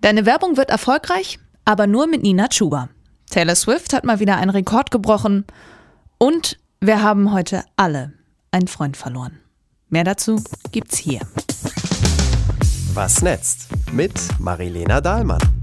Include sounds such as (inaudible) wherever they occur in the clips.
Deine Werbung wird erfolgreich, aber nur mit Nina Chuba. Taylor Swift hat mal wieder einen Rekord gebrochen und wir haben heute alle einen Freund verloren. Mehr dazu gibt's hier. Was netzt? Mit Marilena Dahlmann.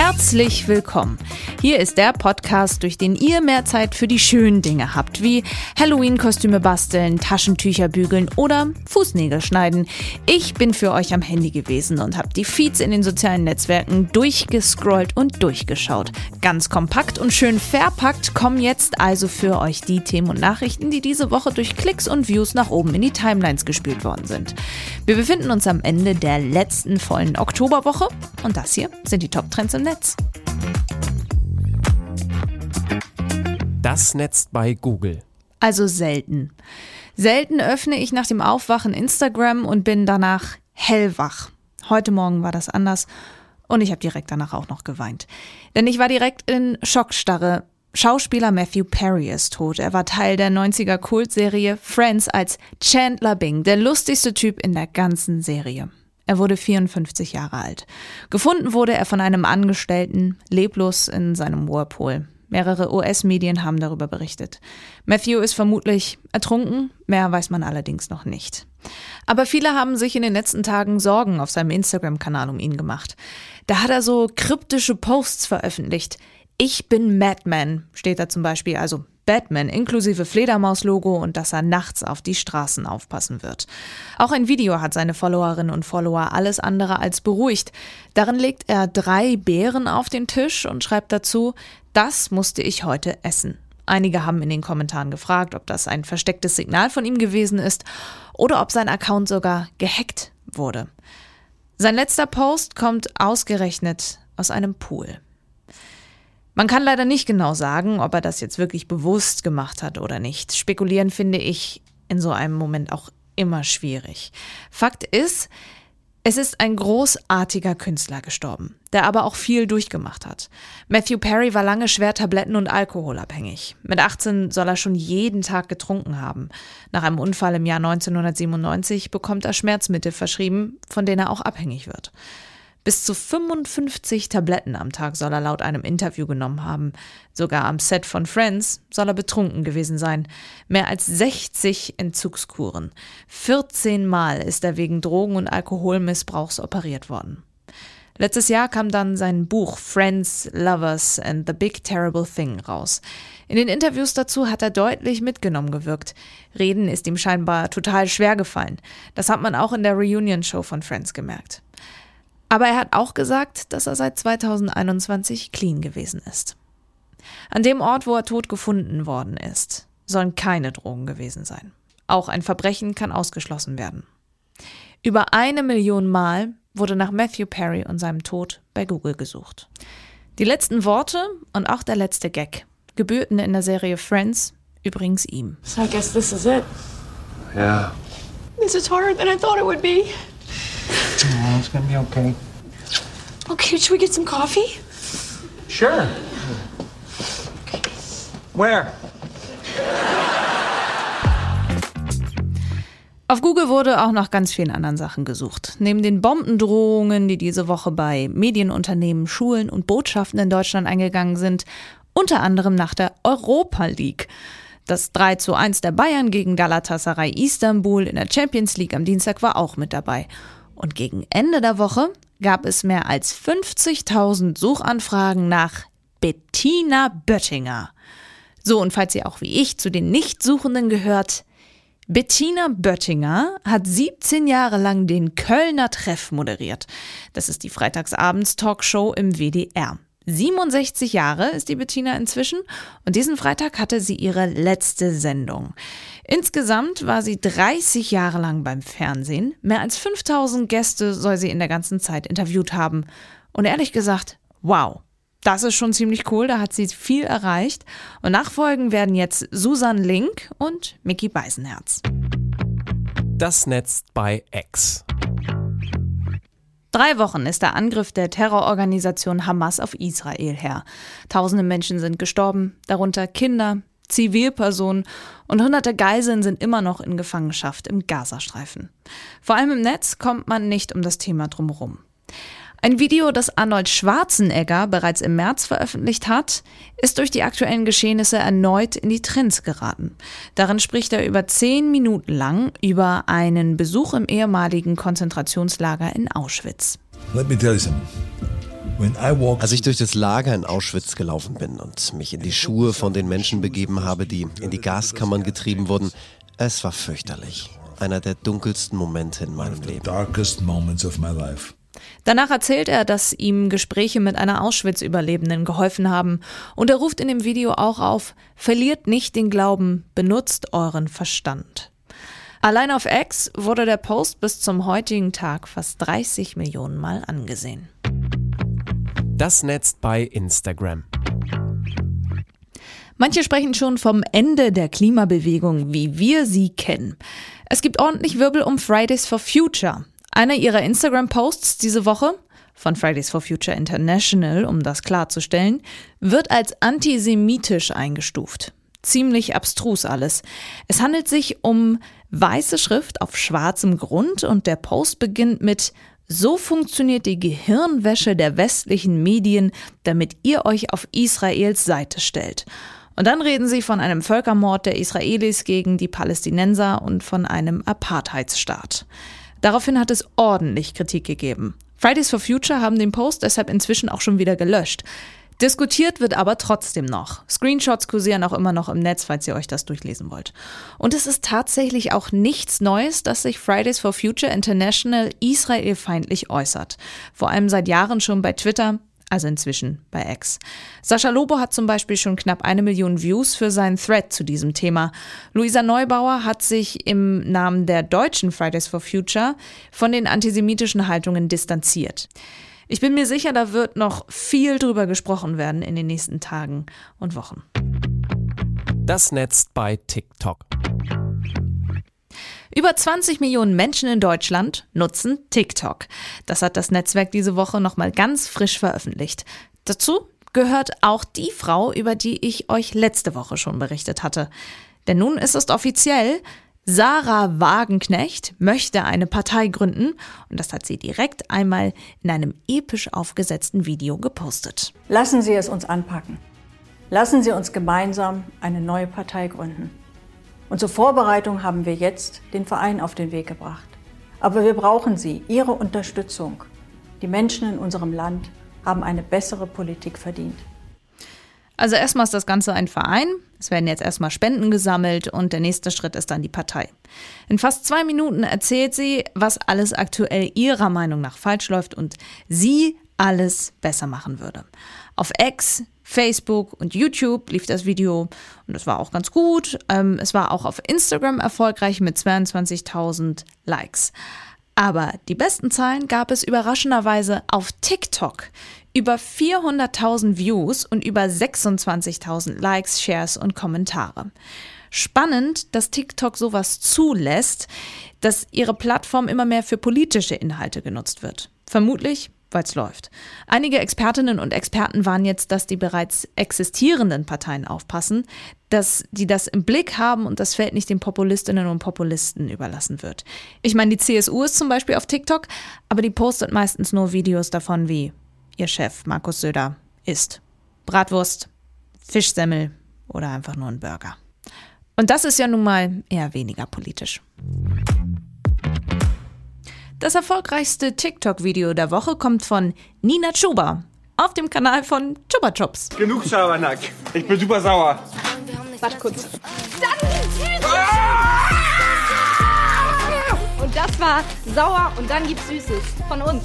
Herzlich willkommen. Hier ist der Podcast, durch den ihr mehr Zeit für die schönen Dinge habt, wie Halloween-Kostüme basteln, Taschentücher bügeln oder Fußnägel schneiden. Ich bin für euch am Handy gewesen und habe die Feeds in den sozialen Netzwerken durchgescrollt und durchgeschaut. Ganz kompakt und schön verpackt kommen jetzt also für euch die Themen und Nachrichten, die diese Woche durch Klicks und Views nach oben in die Timelines gespielt worden sind. Wir befinden uns am Ende der letzten vollen Oktoberwoche und das hier sind die Top-Trends im Netz. Das Netz bei Google. Also selten. Selten öffne ich nach dem Aufwachen Instagram und bin danach hellwach. Heute Morgen war das anders und ich habe direkt danach auch noch geweint. Denn ich war direkt in Schockstarre. Schauspieler Matthew Perry ist tot. Er war Teil der 90er Kultserie Friends als Chandler Bing, der lustigste Typ in der ganzen Serie. Er wurde 54 Jahre alt. Gefunden wurde er von einem Angestellten, leblos in seinem Whirlpool. Mehrere US-Medien haben darüber berichtet. Matthew ist vermutlich ertrunken, mehr weiß man allerdings noch nicht. Aber viele haben sich in den letzten Tagen Sorgen auf seinem Instagram-Kanal um ihn gemacht. Da hat er so kryptische Posts veröffentlicht. Ich bin Madman, steht da zum Beispiel, also Batman inklusive Fledermaus-Logo und dass er nachts auf die Straßen aufpassen wird. Auch ein Video hat seine Followerinnen und Follower alles andere als beruhigt. Darin legt er drei Beeren auf den Tisch und schreibt dazu, das musste ich heute essen. Einige haben in den Kommentaren gefragt, ob das ein verstecktes Signal von ihm gewesen ist oder ob sein Account sogar gehackt wurde. Sein letzter Post kommt ausgerechnet aus einem Pool. Man kann leider nicht genau sagen, ob er das jetzt wirklich bewusst gemacht hat oder nicht. Spekulieren finde ich in so einem Moment auch immer schwierig. Fakt ist, es ist ein großartiger Künstler gestorben, der aber auch viel durchgemacht hat. Matthew Perry war lange schwer tabletten- und alkoholabhängig. Mit 18 soll er schon jeden Tag getrunken haben. Nach einem Unfall im Jahr 1997 bekommt er Schmerzmittel verschrieben, von denen er auch abhängig wird. Bis zu 55 Tabletten am Tag soll er laut einem Interview genommen haben. Sogar am Set von Friends soll er betrunken gewesen sein. Mehr als 60 Entzugskuren. 14 Mal ist er wegen Drogen- und Alkoholmissbrauchs operiert worden. Letztes Jahr kam dann sein Buch Friends, Lovers and the Big Terrible Thing raus. In den Interviews dazu hat er deutlich mitgenommen gewirkt. Reden ist ihm scheinbar total schwer gefallen. Das hat man auch in der Reunion-Show von Friends gemerkt. Aber er hat auch gesagt, dass er seit 2021 clean gewesen ist. An dem Ort, wo er tot gefunden worden ist, sollen keine Drogen gewesen sein. Auch ein Verbrechen kann ausgeschlossen werden. Über eine Million Mal wurde nach Matthew Perry und seinem Tod bei Google gesucht. Die letzten Worte und auch der letzte Gag gebührten in der Serie Friends übrigens ihm. So I guess this is it. Yeah. This is harder than I thought it would be. It's gonna be okay. Okay, should we get some coffee? Sure. Where? Auf Google wurde auch nach ganz vielen anderen Sachen gesucht. Neben den Bombendrohungen, die diese Woche bei Medienunternehmen, Schulen und Botschaften in Deutschland eingegangen sind, unter anderem nach der Europa League. Das 3 zu 1 der Bayern gegen Galatasaray Istanbul in der Champions League am Dienstag war auch mit dabei. Und gegen Ende der Woche gab es mehr als 50.000 Suchanfragen nach Bettina Böttinger. So, und falls ihr auch wie ich zu den Nichtsuchenden gehört, Bettina Böttinger hat 17 Jahre lang den Kölner Treff moderiert. Das ist die Freitagsabends-Talkshow im WDR. 67 Jahre ist die Bettina inzwischen und diesen Freitag hatte sie ihre letzte Sendung. Insgesamt war sie 30 Jahre lang beim Fernsehen. Mehr als 5000 Gäste soll sie in der ganzen Zeit interviewt haben. Und ehrlich gesagt, wow. Das ist schon ziemlich cool, da hat sie viel erreicht. Und nachfolgen werden jetzt Susan Link und Mickey Beisenherz. Das Netz bei X. Drei Wochen ist der Angriff der Terrororganisation Hamas auf Israel her. Tausende Menschen sind gestorben, darunter Kinder, Zivilpersonen und hunderte Geiseln sind immer noch in Gefangenschaft im Gazastreifen. Vor allem im Netz kommt man nicht um das Thema drumherum. Ein Video, das Arnold Schwarzenegger bereits im März veröffentlicht hat, ist durch die aktuellen Geschehnisse erneut in die Trends geraten. Darin spricht er über zehn Minuten lang über einen Besuch im ehemaligen Konzentrationslager in Auschwitz. Let me tell you something. Als ich durch das Lager in Auschwitz gelaufen bin und mich in die Schuhe von den Menschen begeben habe, die in die Gaskammern getrieben wurden, es war fürchterlich. Einer der dunkelsten Momente in meinem Leben. Danach erzählt er, dass ihm Gespräche mit einer Auschwitz-Überlebenden geholfen haben. Und er ruft in dem Video auch auf, verliert nicht den Glauben, benutzt euren Verstand. Allein auf X wurde der Post bis zum heutigen Tag fast 30 Millionen Mal angesehen. Das Netz bei Instagram. Manche sprechen schon vom Ende der Klimabewegung, wie wir sie kennen. Es gibt ordentlich Wirbel um Fridays for Future. Einer ihrer Instagram-Posts diese Woche von Fridays for Future International, um das klarzustellen, wird als antisemitisch eingestuft. Ziemlich abstrus alles. Es handelt sich um weiße Schrift auf schwarzem Grund und der Post beginnt mit so funktioniert die Gehirnwäsche der westlichen Medien, damit ihr euch auf Israels Seite stellt. Und dann reden sie von einem Völkermord der Israelis gegen die Palästinenser und von einem Apartheidsstaat. Daraufhin hat es ordentlich Kritik gegeben. Fridays for Future haben den Post deshalb inzwischen auch schon wieder gelöscht. Diskutiert wird aber trotzdem noch. Screenshots kursieren auch immer noch im Netz, falls ihr euch das durchlesen wollt. Und es ist tatsächlich auch nichts Neues, dass sich Fridays for Future International israelfeindlich äußert. Vor allem seit Jahren schon bei Twitter, also inzwischen bei X. Sascha Lobo hat zum Beispiel schon knapp eine Million Views für seinen Thread zu diesem Thema. Luisa Neubauer hat sich im Namen der deutschen Fridays for Future von den antisemitischen Haltungen distanziert. Ich bin mir sicher, da wird noch viel drüber gesprochen werden in den nächsten Tagen und Wochen. Das Netz bei TikTok. Über 20 Millionen Menschen in Deutschland nutzen TikTok. Das hat das Netzwerk diese Woche nochmal ganz frisch veröffentlicht. Dazu gehört auch die Frau, über die ich euch letzte Woche schon berichtet hatte. Denn nun ist es offiziell, Sarah Wagenknecht möchte eine Partei gründen und das hat sie direkt einmal in einem episch aufgesetzten Video gepostet. Lassen Sie es uns anpacken. Lassen Sie uns gemeinsam eine neue Partei gründen. Und zur Vorbereitung haben wir jetzt den Verein auf den Weg gebracht. Aber wir brauchen Sie, Ihre Unterstützung. Die Menschen in unserem Land haben eine bessere Politik verdient. Also erstmal ist das Ganze ein Verein. Es werden jetzt erstmal Spenden gesammelt und der nächste Schritt ist dann die Partei. In fast zwei Minuten erzählt sie, was alles aktuell ihrer Meinung nach falsch läuft und sie alles besser machen würde. Auf X, Facebook und YouTube lief das Video und es war auch ganz gut. Ähm, es war auch auf Instagram erfolgreich mit 22.000 Likes. Aber die besten Zahlen gab es überraschenderweise auf TikTok. Über 400.000 Views und über 26.000 Likes, Shares und Kommentare. Spannend, dass TikTok sowas zulässt, dass ihre Plattform immer mehr für politische Inhalte genutzt wird. Vermutlich, weil es läuft. Einige Expertinnen und Experten waren jetzt, dass die bereits existierenden Parteien aufpassen, dass die das im Blick haben und das Feld nicht den Populistinnen und Populisten überlassen wird. Ich meine, die CSU ist zum Beispiel auf TikTok, aber die postet meistens nur Videos davon, wie ihr Chef Markus Söder isst. Bratwurst, Fischsemmel oder einfach nur ein Burger. Und das ist ja nun mal eher weniger politisch. Das erfolgreichste TikTok-Video der Woche kommt von Nina Chuba auf dem Kanal von Chuba Chops. Genug Schabernack. Ich bin super sauer. Warte kurz. Und das war sauer und dann gibt's Süßes von uns.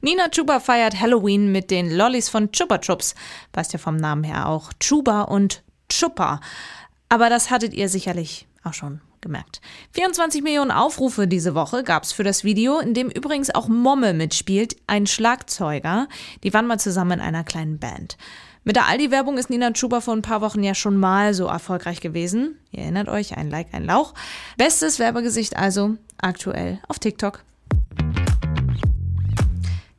Nina Chuba feiert Halloween mit den Lollis von Chupa Chups. Weißt ja vom Namen her auch Chuba und Chupa. Aber das hattet ihr sicherlich auch schon gemerkt. 24 Millionen Aufrufe diese Woche gab es für das Video, in dem übrigens auch Momme mitspielt, ein Schlagzeuger. Die waren mal zusammen in einer kleinen Band. Mit der Aldi-Werbung ist Nina Chuba vor ein paar Wochen ja schon mal so erfolgreich gewesen. Ihr erinnert euch, ein Like, ein Lauch. Bestes Werbegesicht also aktuell auf TikTok.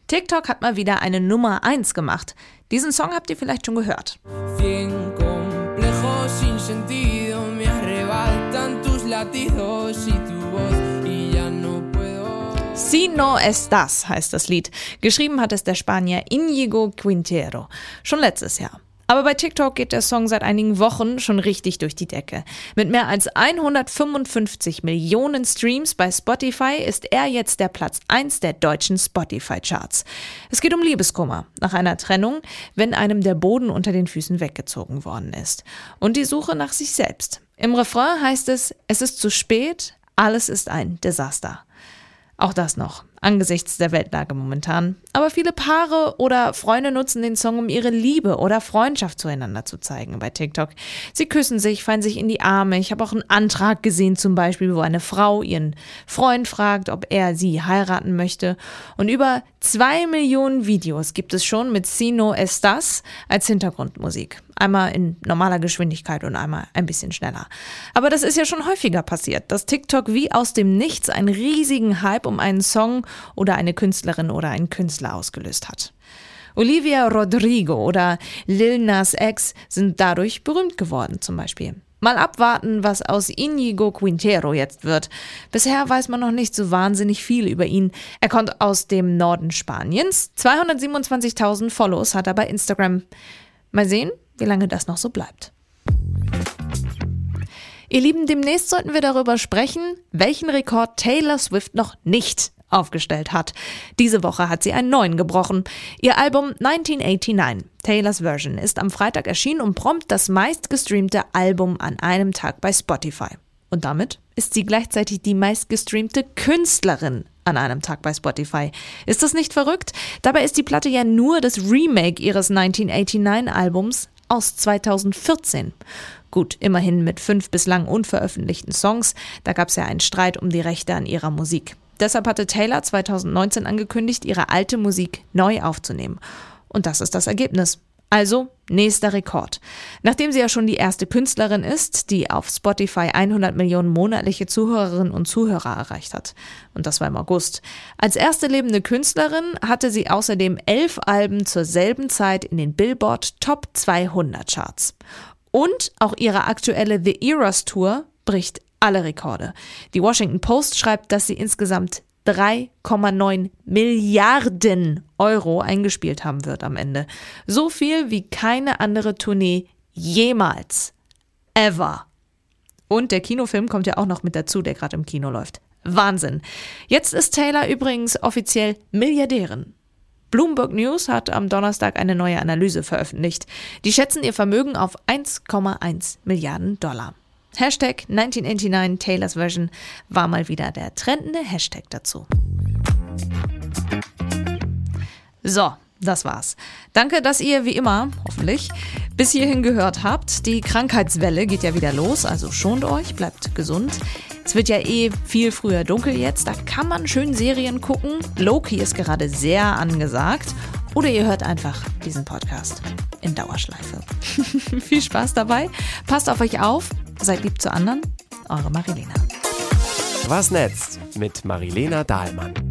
TikTok hat mal wieder eine Nummer 1 gemacht. Diesen Song habt ihr vielleicht schon gehört. Cien latidos y tu voz y ya no puedo. Si no estás heißt das Lied. Geschrieben hat es der Spanier Inigo Quintero. Schon letztes Jahr. Aber bei TikTok geht der Song seit einigen Wochen schon richtig durch die Decke. Mit mehr als 155 Millionen Streams bei Spotify ist er jetzt der Platz 1 der deutschen Spotify-Charts. Es geht um Liebeskummer nach einer Trennung, wenn einem der Boden unter den Füßen weggezogen worden ist. Und die Suche nach sich selbst. Im Refrain heißt es, es ist zu spät, alles ist ein Desaster. Auch das noch, angesichts der Weltlage momentan. Aber viele Paare oder Freunde nutzen den Song, um ihre Liebe oder Freundschaft zueinander zu zeigen bei TikTok. Sie küssen sich, fallen sich in die Arme. Ich habe auch einen Antrag gesehen, zum Beispiel, wo eine Frau ihren Freund fragt, ob er sie heiraten möchte. Und über zwei Millionen Videos gibt es schon mit Sino Estas als Hintergrundmusik. Einmal in normaler Geschwindigkeit und einmal ein bisschen schneller. Aber das ist ja schon häufiger passiert, dass TikTok wie aus dem Nichts einen riesigen Hype um einen Song oder eine Künstlerin oder einen Künstler ausgelöst hat. Olivia Rodrigo oder Lil Nas X sind dadurch berühmt geworden zum Beispiel. Mal abwarten, was aus Inigo Quintero jetzt wird. Bisher weiß man noch nicht so wahnsinnig viel über ihn. Er kommt aus dem Norden Spaniens. 227.000 Follows hat er bei Instagram. Mal sehen, wie lange das noch so bleibt. Ihr Lieben, demnächst sollten wir darüber sprechen, welchen Rekord Taylor Swift noch nicht aufgestellt hat. Diese Woche hat sie einen neuen gebrochen. Ihr Album 1989, Taylors Version, ist am Freitag erschienen und prompt das meistgestreamte Album an einem Tag bei Spotify. Und damit ist sie gleichzeitig die meistgestreamte Künstlerin an einem Tag bei Spotify. Ist das nicht verrückt? Dabei ist die Platte ja nur das Remake ihres 1989-Albums aus 2014. Gut, immerhin mit fünf bislang unveröffentlichten Songs, da gab es ja einen Streit um die Rechte an ihrer Musik. Deshalb hatte Taylor 2019 angekündigt, ihre alte Musik neu aufzunehmen. Und das ist das Ergebnis. Also nächster Rekord. Nachdem sie ja schon die erste Künstlerin ist, die auf Spotify 100 Millionen monatliche Zuhörerinnen und Zuhörer erreicht hat. Und das war im August. Als erste lebende Künstlerin hatte sie außerdem elf Alben zur selben Zeit in den Billboard Top 200 Charts. Und auch ihre aktuelle The Eras Tour bricht alle Rekorde. Die Washington Post schreibt, dass sie insgesamt 3,9 Milliarden Euro eingespielt haben wird am Ende. So viel wie keine andere Tournee jemals. Ever. Und der Kinofilm kommt ja auch noch mit dazu, der gerade im Kino läuft. Wahnsinn. Jetzt ist Taylor übrigens offiziell Milliardärin. Bloomberg News hat am Donnerstag eine neue Analyse veröffentlicht. Die schätzen ihr Vermögen auf 1,1 Milliarden Dollar. Hashtag 1989 Taylors Version war mal wieder der trendende Hashtag dazu. So, das war's. Danke, dass ihr wie immer, hoffentlich, bis hierhin gehört habt. Die Krankheitswelle geht ja wieder los, also schont euch, bleibt gesund. Es wird ja eh viel früher dunkel jetzt, da kann man schön Serien gucken. Loki ist gerade sehr angesagt. Oder ihr hört einfach diesen Podcast in Dauerschleife. (laughs) viel Spaß dabei, passt auf euch auf, seid lieb zu anderen. Eure Marilena. Was netzt mit Marilena Dahlmann.